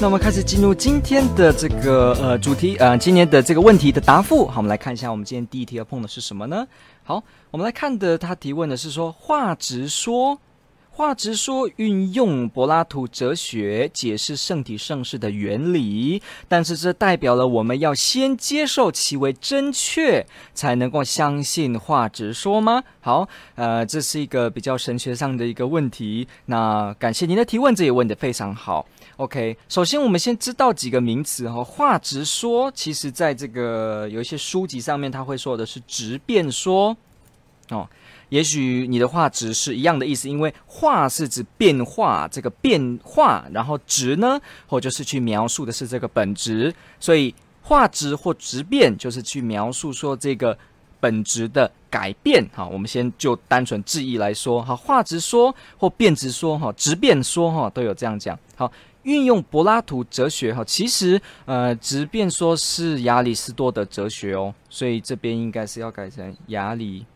那我们开始进入今天的这个呃主题，呃，今年的这个问题的答复。好，我们来看一下，我们今天第一题要碰的是什么呢？好，我们来看的，他提问的是说，话直说，话直说运用柏拉图哲学解释圣体圣事的原理，但是这代表了我们要先接受其为真确，才能够相信话直说吗？好，呃，这是一个比较神学上的一个问题。那感谢您的提问，这也问得非常好。OK，首先我们先知道几个名词哈。话直说，其实在这个有一些书籍上面，他会说的是直辩说哦。也许你的话直是一样的意思，因为话是指变化，这个变化，然后值呢，或就是去描述的是这个本质，所以话值或值变就是去描述说这个本质的改变。哈，我们先就单纯字义来说，哈，话值说或变值说，哈，值变说，哈，都有这样讲。好。运用柏拉图哲学哈，其实呃，值变说是亚里士多德哲学哦，所以这边应该是要改成亚里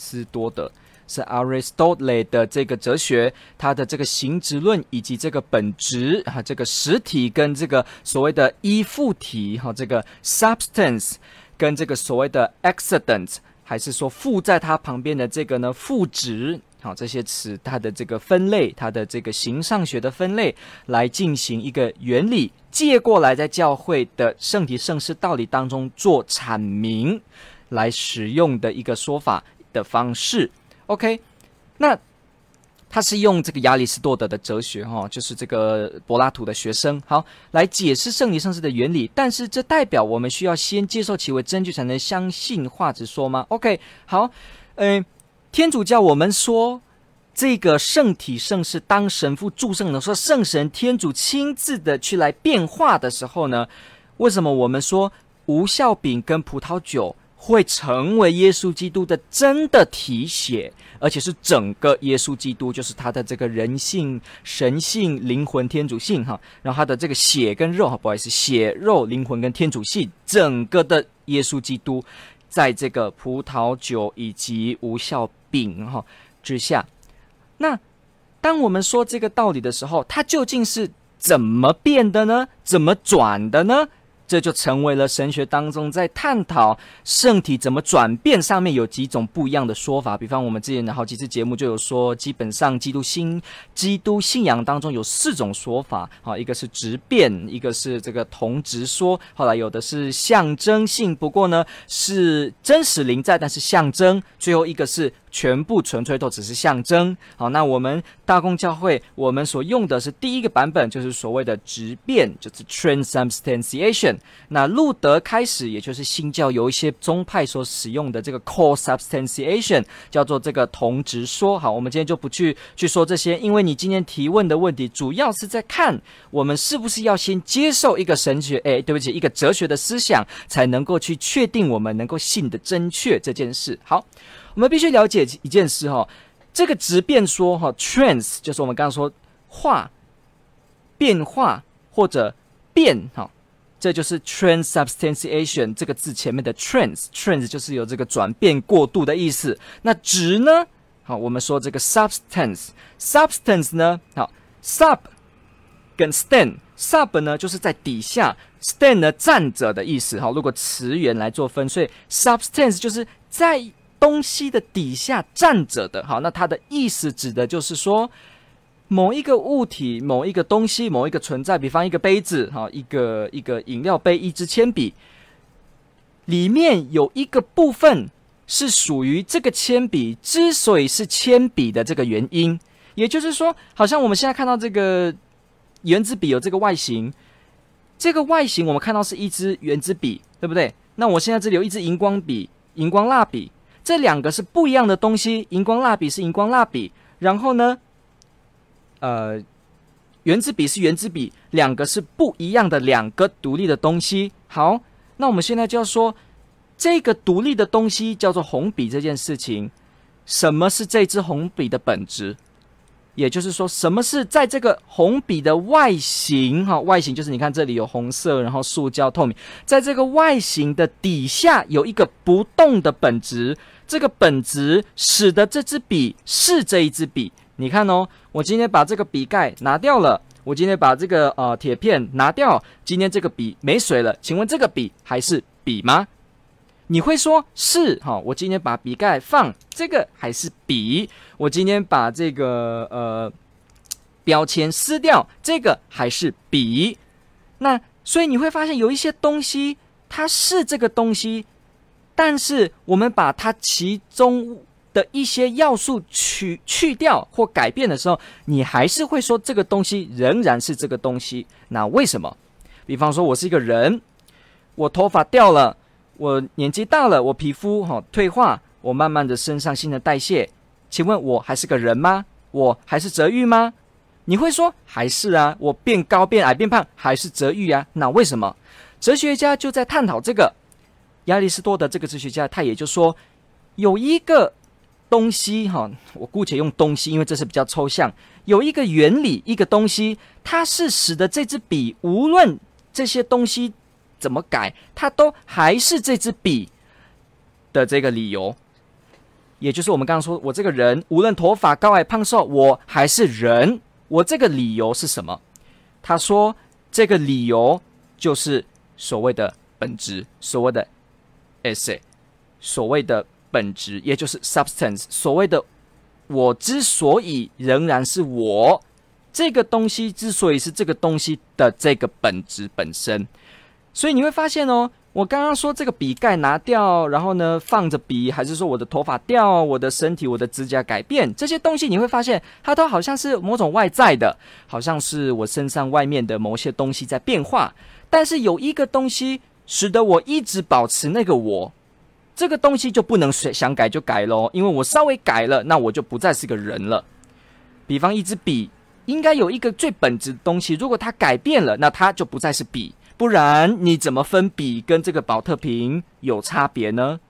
斯多德，是 Aristotle 的这个哲学，它的这个形质论以及这个本质哈，这个实体跟这个所谓的依附体哈，这个 substance 跟这个所谓的 accident，还是说附在它旁边的这个呢副质。好，这些词它的这个分类，它的这个形上学的分类，来进行一个原理借过来，在教会的圣体圣事道理当中做阐明，来使用的一个说法的方式。OK，那他是用这个亚里士多德的哲学，哈，就是这个柏拉图的学生，好，来解释圣体圣事的原理。但是这代表我们需要先接受其为真据，才能相信话直说吗？OK，好，嗯。天主教我们说，这个圣体圣事，当神父祝圣的时候，圣神天主亲自的去来变化的时候呢，为什么我们说无效饼跟葡萄酒会成为耶稣基督的真的体血，而且是整个耶稣基督，就是他的这个人性、神性、灵魂、天主性哈，然后他的这个血跟肉哈，不好意思，血肉、灵魂跟天主性，整个的耶稣基督，在这个葡萄酒以及无效。饼哈之下，那当我们说这个道理的时候，它究竟是怎么变的呢？怎么转的呢？这就成为了神学当中在探讨圣体怎么转变上面有几种不一样的说法。比方我们之前的好几次节目就有说，基本上基督信基督信仰当中有四种说法，好，一个是直变，一个是这个同直说，后来有的是象征性，不过呢是真实临在，但是象征，最后一个是。全部纯粹都只是象征。好，那我们大公教会，我们所用的是第一个版本，就是所谓的直变，就是 transubstantiation。那路德开始，也就是新教有一些宗派所使用的这个 co-substantiation，叫做这个同直说。好，我们今天就不去去说这些，因为你今天提问的问题，主要是在看我们是不是要先接受一个神学，哎，对不起，一个哲学的思想，才能够去确定我们能够信的正确这件事。好。我们必须了解一件事哈，这个直辩说哈，trans 就是我们刚刚说化、变化或者变哈，这就是 transubstantiation 这个字前面的 trans，trans 就是有这个转变过渡的意思。那直呢？好，我们说这个 substance，substance 呢？好，sub 跟 stand，sub 呢就是在底下，stand 呢站着的意思哈。如果词源来做分，所以 substance 就是在。东西的底下站着的，好，那它的意思指的就是说，某一个物体、某一个东西、某一个存在，比方一个杯子，哈，一个一个饮料杯、一支铅笔，里面有一个部分是属于这个铅笔之所以是铅笔的这个原因，也就是说，好像我们现在看到这个原子笔有这个外形，这个外形我们看到是一支原子笔，对不对？那我现在这里有一支荧光笔、荧光蜡笔。这两个是不一样的东西，荧光蜡笔是荧光蜡笔，然后呢，呃，圆珠笔是圆珠笔，两个是不一样的两个独立的东西。好，那我们现在就要说，这个独立的东西叫做红笔这件事情，什么是这支红笔的本质？也就是说，什么是在这个红笔的外形？哈，外形就是你看这里有红色，然后塑胶透明，在这个外形的底下有一个不动的本质，这个本质使得这支笔是这一支笔。你看哦，我今天把这个笔盖拿掉了，我今天把这个呃铁片拿掉，今天这个笔没水了，请问这个笔还是笔吗？你会说是哈，我今天把笔盖放，这个还是笔。我今天把这个呃标签撕掉，这个还是笔。那所以你会发现有一些东西它是这个东西，但是我们把它其中的一些要素去去掉或改变的时候，你还是会说这个东西仍然是这个东西。那为什么？比方说我是一个人，我头发掉了。我年纪大了，我皮肤哈退化，我慢慢的身上新陈代谢，请问我还是个人吗？我还是泽玉吗？你会说还是啊，我变高变矮变胖还是泽玉啊？那为什么？哲学家就在探讨这个。亚里士多德这个哲学家，他也就说有一个东西哈，我姑且用东西，因为这是比较抽象，有一个原理，一个东西，它是使得这支笔无论这些东西。怎么改，它都还是这支笔的这个理由，也就是我们刚刚说，我这个人无论头发高矮胖瘦，我还是人。我这个理由是什么？他说，这个理由就是所谓的本质，所谓的 esse，所谓的本质，也就是 substance。所谓的我之所以仍然是我，这个东西之所以是这个东西的这个本质本身。所以你会发现哦，我刚刚说这个笔盖拿掉，然后呢放着笔，还是说我的头发掉，我的身体、我的指甲改变这些东西，你会发现它都好像是某种外在的，好像是我身上外面的某些东西在变化。但是有一个东西使得我一直保持那个我，这个东西就不能随想改就改咯，因为我稍微改了，那我就不再是个人了。比方一支笔，应该有一个最本质的东西，如果它改变了，那它就不再是笔。不然你怎么分笔跟这个宝特瓶有差别呢？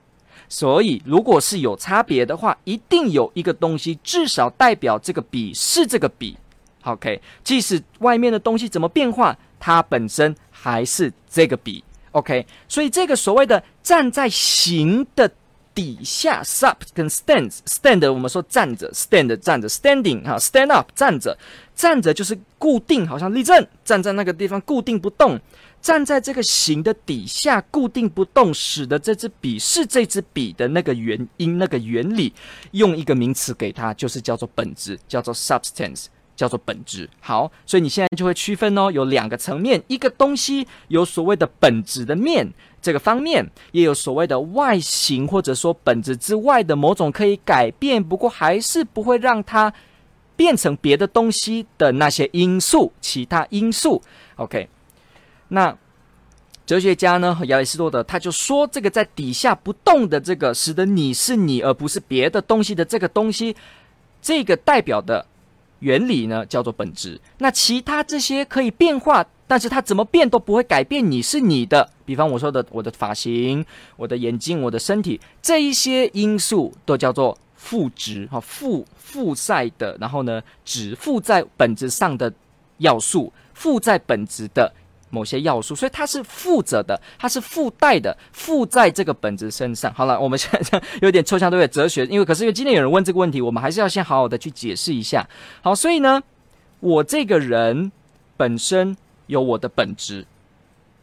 所以如果是有差别的话，一定有一个东西至少代表这个笔是这个笔。OK，即使外面的东西怎么变化，它本身还是这个笔。OK，所以这个所谓的站在形的底下，sub 跟 stands，stand 我们说站着，stand 站着，standing 哈，stand up 站着，站着就是固定，好像立正，站在那个地方固定不动。站在这个形的底下固定不动，使得这支笔是这支笔的那个原因、那个原理，用一个名词给它，就是叫做本质，叫做 substance，叫做本质。好，所以你现在就会区分哦，有两个层面，一个东西有所谓的本质的面这个方面，也有所谓的外形或者说本质之外的某种可以改变，不过还是不会让它变成别的东西的那些因素，其他因素。OK。那哲学家呢，和亚里士多德他就说，这个在底下不动的这个，使得你是你而不是别的东西的这个东西，这个代表的原理呢，叫做本质。那其他这些可以变化，但是它怎么变都不会改变你是你的。比方我说的，我的发型、我的眼睛、我的身体，这一些因素都叫做附值哈，附附在的，然后呢，只附在本质上的要素，附在本质的。某些要素，所以它是附着的，它是附带的，附在这个本质身上。好了，我们现在有点抽象，对不对？哲学，因为可是因为今天有人问这个问题，我们还是要先好好的去解释一下。好，所以呢，我这个人本身有我的本质，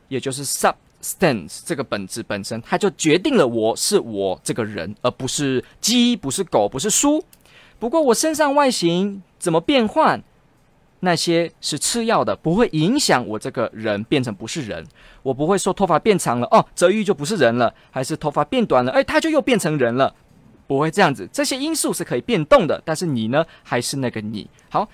也就是 substance 这个本质本身，它就决定了我是我这个人，而不是鸡，不是狗，不是书。不过我身上外形怎么变换？那些是次要的，不会影响我这个人变成不是人。我不会说头发变长了哦，泽玉就不是人了；还是头发变短了，哎，他就又变成人了。不会这样子，这些因素是可以变动的，但是你呢，还是那个你。好，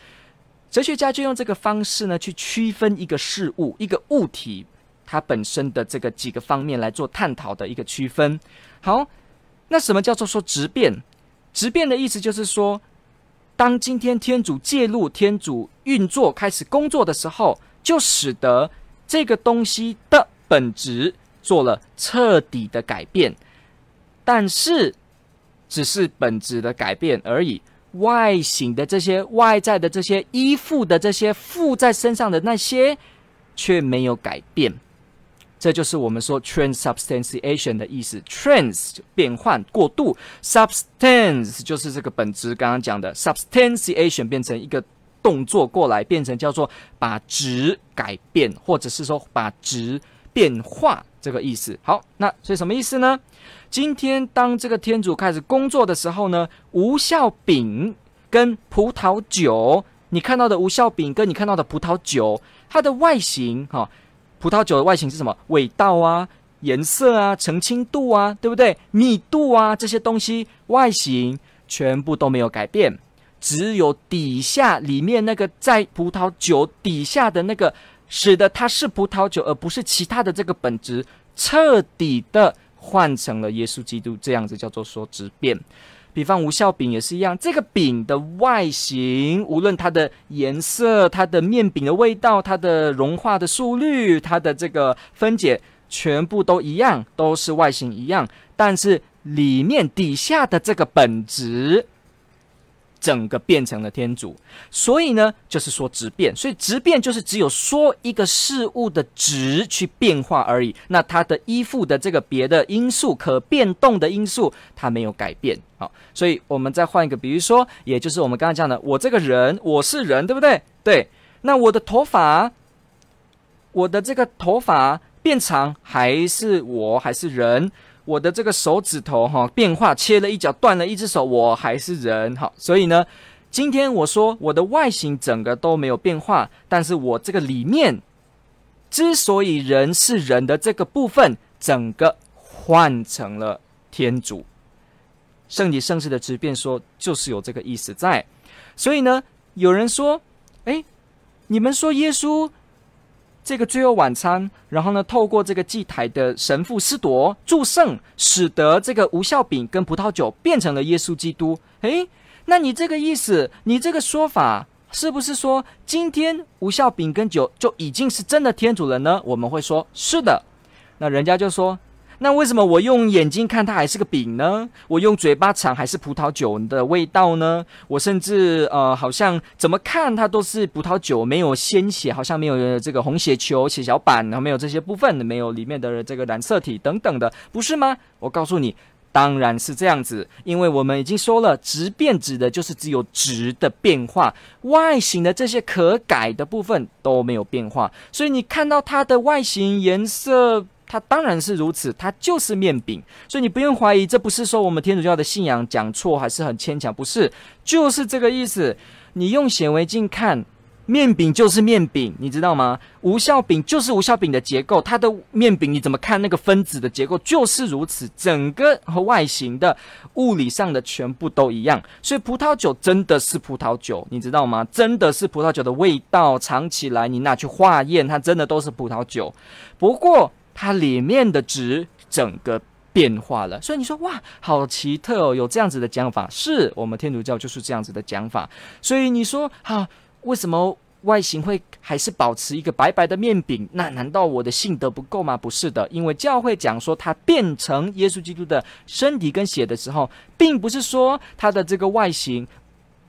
哲学家就用这个方式呢，去区分一个事物、一个物体它本身的这个几个方面来做探讨的一个区分。好，那什么叫做说质变？质变的意思就是说。当今天天主介入、天主运作、开始工作的时候，就使得这个东西的本质做了彻底的改变，但是只是本质的改变而已。外形的这些外在的这些依附的这些附在身上的那些，却没有改变。这就是我们说 transubstantiation 的意思。trans 变换过渡，substance 就是这个本质。刚刚讲的 substantiation 变成一个动作过来，变成叫做把值改变，或者是说把值变化这个意思。好，那所以什么意思呢？今天，当这个天主开始工作的时候呢，无效饼跟葡萄酒，你看到的无效饼跟你看到的葡萄酒，它的外形，哈，葡萄酒的外形是什么？味道啊，颜色啊，澄清度啊，对不对？密度啊，这些东西外形全部都没有改变，只有底下里面那个在葡萄酒底下的那个，使得它是葡萄酒，而不是其他的这个本质，彻底的。换成了耶稣基督这样子，叫做说质变。比方无效饼也是一样，这个饼的外形，无论它的颜色、它的面饼的味道、它的融化的速率、它的这个分解，全部都一样，都是外形一样，但是里面底下的这个本质。整个变成了天主，所以呢，就是说质变，所以质变就是只有说一个事物的质去变化而已。那它的依附的这个别的因素、可变动的因素，它没有改变。好，所以我们再换一个，比如说，也就是我们刚刚讲的，我这个人，我是人，对不对？对。那我的头发，我的这个头发变长，还是我还是人？我的这个手指头哈变化，切了一角，断了一只手，我还是人。好，所以呢，今天我说我的外形整个都没有变化，但是我这个里面之所以人是人的这个部分，整个换成了天主。圣体圣事的质变说，就是有这个意思在。所以呢，有人说，哎，你们说耶稣。这个最后晚餐，然后呢，透过这个祭台的神父施铎祝圣，使得这个无效饼跟葡萄酒变成了耶稣基督。诶，那你这个意思，你这个说法，是不是说今天无效饼跟酒就已经是真的天主了呢？我们会说是的。那人家就说。那为什么我用眼睛看它还是个饼呢？我用嘴巴尝还是葡萄酒的味道呢？我甚至呃，好像怎么看它都是葡萄酒，没有鲜血，好像没有这个红血球、血小板，然后没有这些部分，没有里面的这个染色体等等的，不是吗？我告诉你，当然是这样子，因为我们已经说了，质变指的就是只有质的变化，外形的这些可改的部分都没有变化，所以你看到它的外形、颜色。它当然是如此，它就是面饼，所以你不用怀疑，这不是说我们天主教的信仰讲错，还是很牵强，不是，就是这个意思。你用显微镜看，面饼就是面饼，你知道吗？无效饼就是无效饼的结构，它的面饼你怎么看那个分子的结构就是如此，整个和外形的物理上的全部都一样。所以葡萄酒真的是葡萄酒，你知道吗？真的是葡萄酒的味道，尝起来你拿去化验，它真的都是葡萄酒。不过。它里面的值整个变化了，所以你说哇，好奇特哦，有这样子的讲法，是我们天主教就是这样子的讲法。所以你说啊，为什么外形会还是保持一个白白的面饼？那难道我的信德不够吗？不是的，因为教会讲说它变成耶稣基督的身体跟血的时候，并不是说它的这个外形。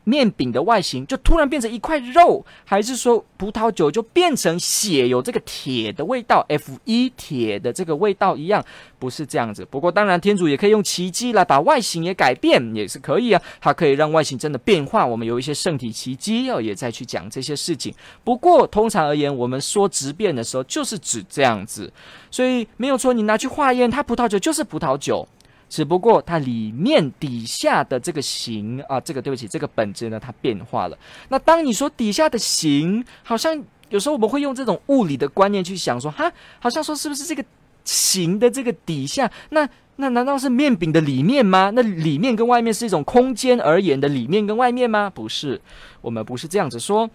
面饼的外形就突然变成一块肉，还是说葡萄酒就变成血，有这个铁的味道，F 一铁的这个味道一样？不是这样子。不过当然，天主也可以用奇迹来把外形也改变，也是可以啊。它可以让外形真的变化。我们有一些圣体奇迹要也再去讲这些事情。不过通常而言，我们说质变的时候，就是指这样子。所以没有错，你拿去化验，它葡萄酒就是葡萄酒。只不过它里面底下的这个形啊，这个对不起，这个本质呢，它变化了。那当你说底下的形，好像有时候我们会用这种物理的观念去想说，哈，好像说是不是这个形的这个底下，那那难道是面饼的里面吗？那里面跟外面是一种空间而言的里面跟外面吗？不是，我们不是这样子说。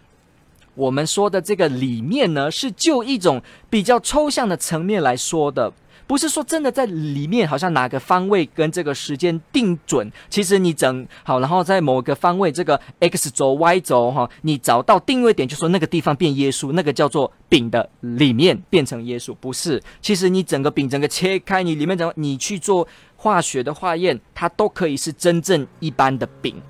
我们说的这个里面呢，是就一种比较抽象的层面来说的。不是说真的在里面好像哪个方位跟这个时间定准。其实你整好，然后在某个方位这个 x 轴 y 轴哈，你找到定位点，就说那个地方变耶稣，那个叫做饼的里面变成耶稣，不是。其实你整个饼整个切开，你里面怎么你去做化学的化验，它都可以是真正一般的饼。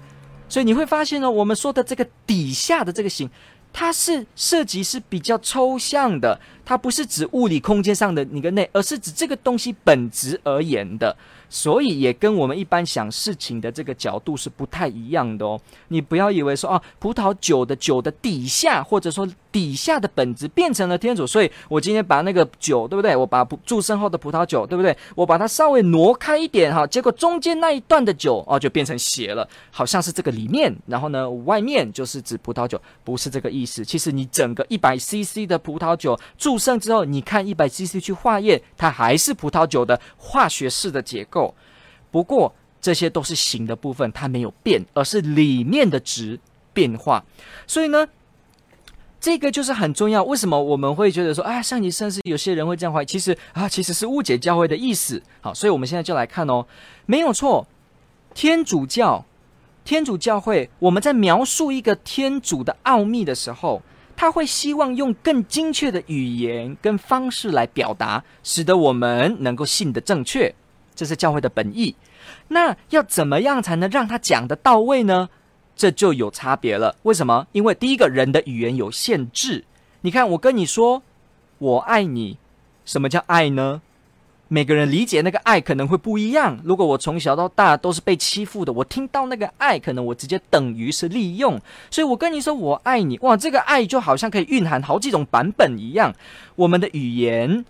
所以你会发现呢，我们说的这个底下的这个形，它是涉及是比较抽象的，它不是指物理空间上的那个内，而是指这个东西本质而言的。所以也跟我们一般想事情的这个角度是不太一样的哦。你不要以为说啊，葡萄酒的酒的底下，或者说底下的本质变成了天主，所以我今天把那个酒，对不对？我把祝圣后的葡萄酒，对不对？我把它稍微挪开一点哈，结果中间那一段的酒哦，就变成血了，好像是这个里面，然后呢，外面就是指葡萄酒，不是这个意思。其实你整个一百 CC 的葡萄酒祝圣之后，你看一百 CC 去化验，它还是葡萄酒的化学式的结构。不过这些都是形的部分，它没有变，而是里面的值变化。所以呢，这个就是很重要。为什么我们会觉得说，啊，上级甚至有些人会这样怀疑？其实啊，其实是误解教会的意思。好，所以我们现在就来看哦，没有错，天主教、天主教会，我们在描述一个天主的奥秘的时候，他会希望用更精确的语言跟方式来表达，使得我们能够信得正确。这是教会的本意，那要怎么样才能让他讲得到位呢？这就有差别了。为什么？因为第一个人的语言有限制。你看，我跟你说“我爱你”，什么叫爱呢？每个人理解那个爱可能会不一样。如果我从小到大都是被欺负的，我听到那个爱，可能我直接等于是利用。所以我跟你说“我爱你”，哇，这个爱就好像可以蕴含好几种版本一样。我们的语言。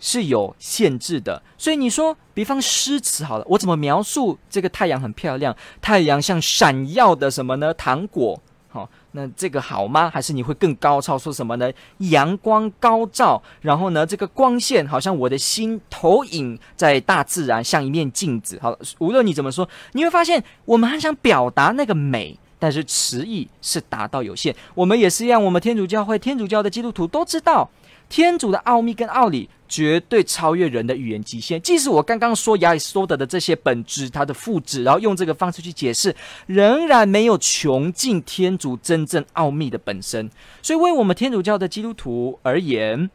是有限制的，所以你说，比方诗词好了，我怎么描述这个太阳很漂亮？太阳像闪耀的什么呢？糖果，好、那这个好吗？还是你会更高超，说什么呢？阳光高照，然后呢，这个光线好像我的心投影在大自然，像一面镜子。好，无论你怎么说，你会发现，我们很想表达那个美，但是词义是达到有限。我们也是一样，我们天主教会、天主教的基督徒都知道。天主的奥秘跟奥理绝对超越人的语言极限。即使我刚刚说亚里士多德的这些本质，它的复制，然后用这个方式去解释，仍然没有穷尽天主真正奥秘的本身。所以，为我们天主教的基督徒而言，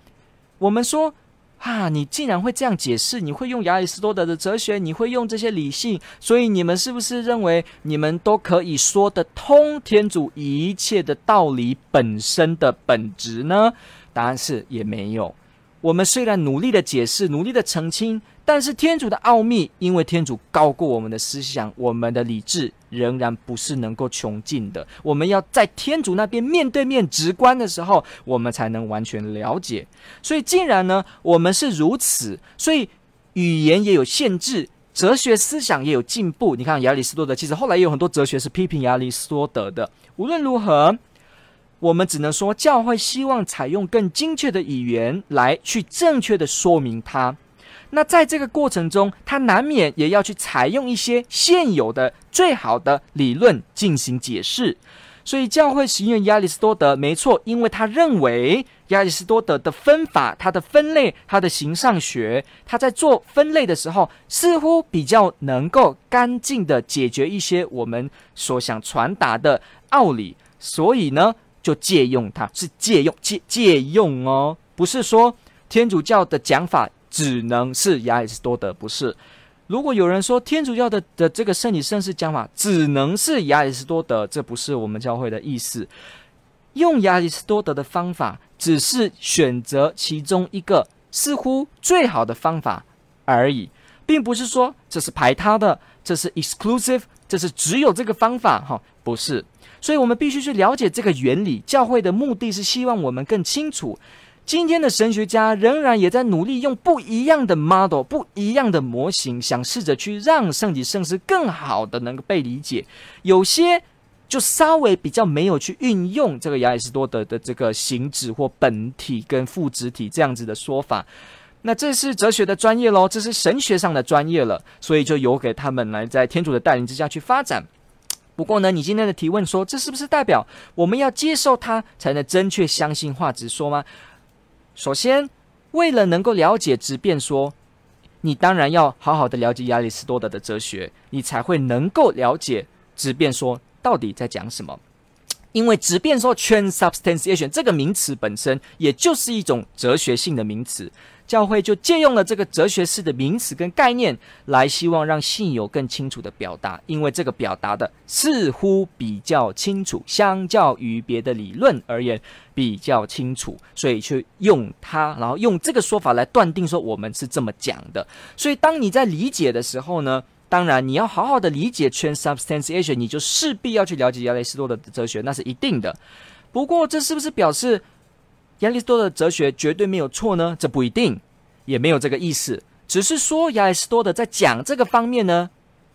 我们说啊，你竟然会这样解释，你会用亚里士多德的哲学，你会用这些理性，所以你们是不是认为你们都可以说得通天主一切的道理本身的本质呢？答案是也没有。我们虽然努力的解释，努力的澄清，但是天主的奥秘，因为天主高过我们的思想，我们的理智仍然不是能够穷尽的。我们要在天主那边面对面直观的时候，我们才能完全了解。所以，既然呢，我们是如此，所以语言也有限制，哲学思想也有进步。你看亚里士多德，其实后来也有很多哲学是批评亚里士多德的。无论如何。我们只能说，教会希望采用更精确的语言来去正确的说明它。那在这个过程中，它难免也要去采用一些现有的最好的理论进行解释。所以，教会使用亚里士多德没错，因为他认为亚里士多德的分法、他的分类、他的形上学，他在做分类的时候，似乎比较能够干净的解决一些我们所想传达的奥理。所以呢，就借用它，是借用借借用哦，不是说天主教的讲法只能是亚里士多德，不是。如果有人说天主教的的这个圣体圣事讲法只能是亚里士多德，这不是我们教会的意思。用亚里士多德的方法，只是选择其中一个似乎最好的方法而已，并不是说这是排他的，这是 exclusive，这是只有这个方法哈，不是。所以，我们必须去了解这个原理。教会的目的是希望我们更清楚。今天的神学家仍然也在努力用不一样的 model、不一样的模型，想试着去让圣体圣事更好的能够被理解。有些就稍微比较没有去运用这个亚里士多德的这个形质或本体跟副质体这样子的说法。那这是哲学的专业喽，这是神学上的专业了。所以就由给他们来在天主的带领之下去发展。不过呢，你今天的提问说，这是不是代表我们要接受它才能正确相信话直说吗？首先，为了能够了解直辩说，你当然要好好的了解亚里士多德的哲学，你才会能够了解直辩说到底在讲什么。因为直辩说 transubstantiation 这个名词本身，也就是一种哲学性的名词。教会就借用了这个哲学式的名词跟概念，来希望让信友更清楚的表达。因为这个表达的似乎比较清楚，相较于别的理论而言比较清楚，所以去用它，然后用这个说法来断定说我们是这么讲的。所以当你在理解的时候呢，当然你要好好的理解 transubstantiation，你就势必要去了解亚里士多德的哲学，那是一定的。不过这是不是表示？亚里士多德哲学绝对没有错呢？这不一定，也没有这个意思。只是说亚里士多德在讲这个方面呢，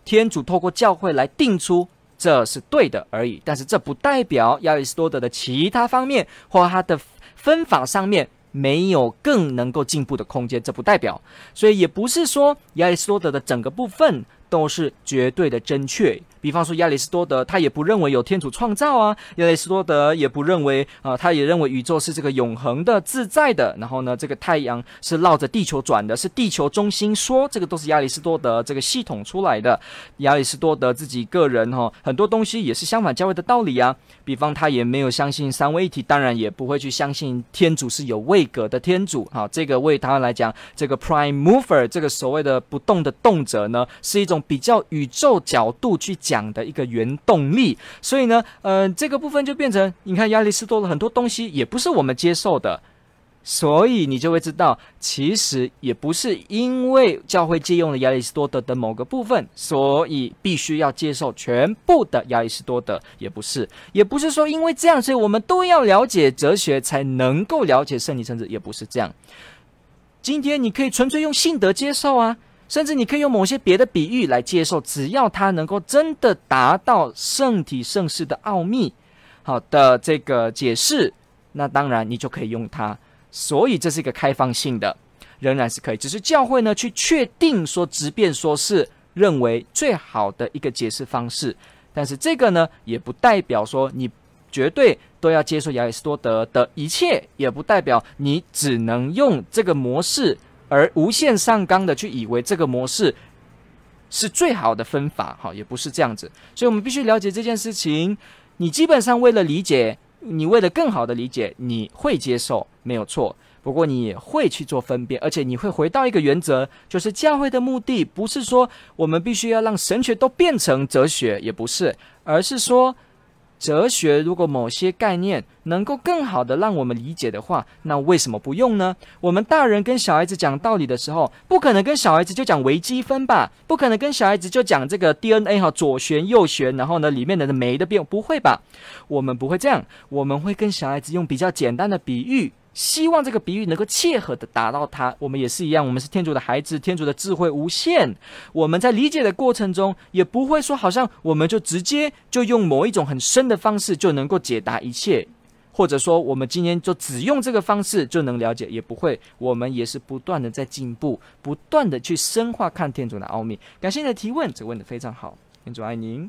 天主透过教会来定出这是对的而已。但是这不代表亚里士多德的其他方面或他的分法上面没有更能够进步的空间。这不代表，所以也不是说亚里士多德的整个部分都是绝对的正确。比方说亚里士多德，他也不认为有天主创造啊。亚里士多德也不认为啊、他也认为宇宙是这个永恒的、自在的。然后呢，这个太阳是绕着地球转的，是地球中心说，这个都是亚里士多德这个系统出来的。亚里士多德自己个人哈、哦，很多东西也是相反教会的道理啊。比方他也没有相信三位一体，当然也不会去相信天主是有位格的天主。好，这个为他来讲，这个 prime mover 这个所谓的不动的动者呢，是一种比较宇宙角度去讲。讲的一个原动力，所以呢，呃，这个部分就变成，你看亚里士多德很多东西也不是我们接受的，所以你就会知道，其实也不是因为教会借用了亚里士多德的某个部分，所以必须要接受全部的亚里士多德，也不是，也不是说因为这样，所以我们都要了解哲学才能够了解圣体圣子，也不是这样。今天你可以纯粹用信德接受啊。甚至你可以用某些别的比喻来接受，只要它能够真的达到圣体圣事的奥秘，好的这个解释，那当然你就可以用它。所以这是一个开放性的，仍然是可以。只是教会呢去确定说，直辩说是认为最好的一个解释方式，但是这个呢也不代表说你绝对都要接受亚里士多德的一切，也不代表你只能用这个模式。而无限上纲的去以为这个模式是最好的分法，哈，也不是这样子。所以，我们必须了解这件事情。你基本上为了理解，你为了更好的理解，你会接受没有错。不过，你也会去做分辨，而且你会回到一个原则，就是教会的目的不是说我们必须要让神学都变成哲学，也不是，而是说。哲学如果某些概念能够更好的让我们理解的话，那为什么不用呢？我们大人跟小孩子讲道理的时候，不可能跟小孩子就讲微积分吧？不可能跟小孩子就讲这个 DNA 哈，左旋右旋，然后呢里面的酶的变，不会吧？我们不会这样，我们会跟小孩子用比较简单的比喻。希望这个比喻能够切合的达到它。我们也是一样，我们是天主的孩子，天主的智慧无限。我们在理解的过程中，也不会说好像我们就直接就用某一种很深的方式就能够解答一切，或者说我们今天就只用这个方式就能了解，也不会。我们也是不断的在进步，不断的去深化看天主的奥秘。感谢你的提问，这问得非常好，天主爱您。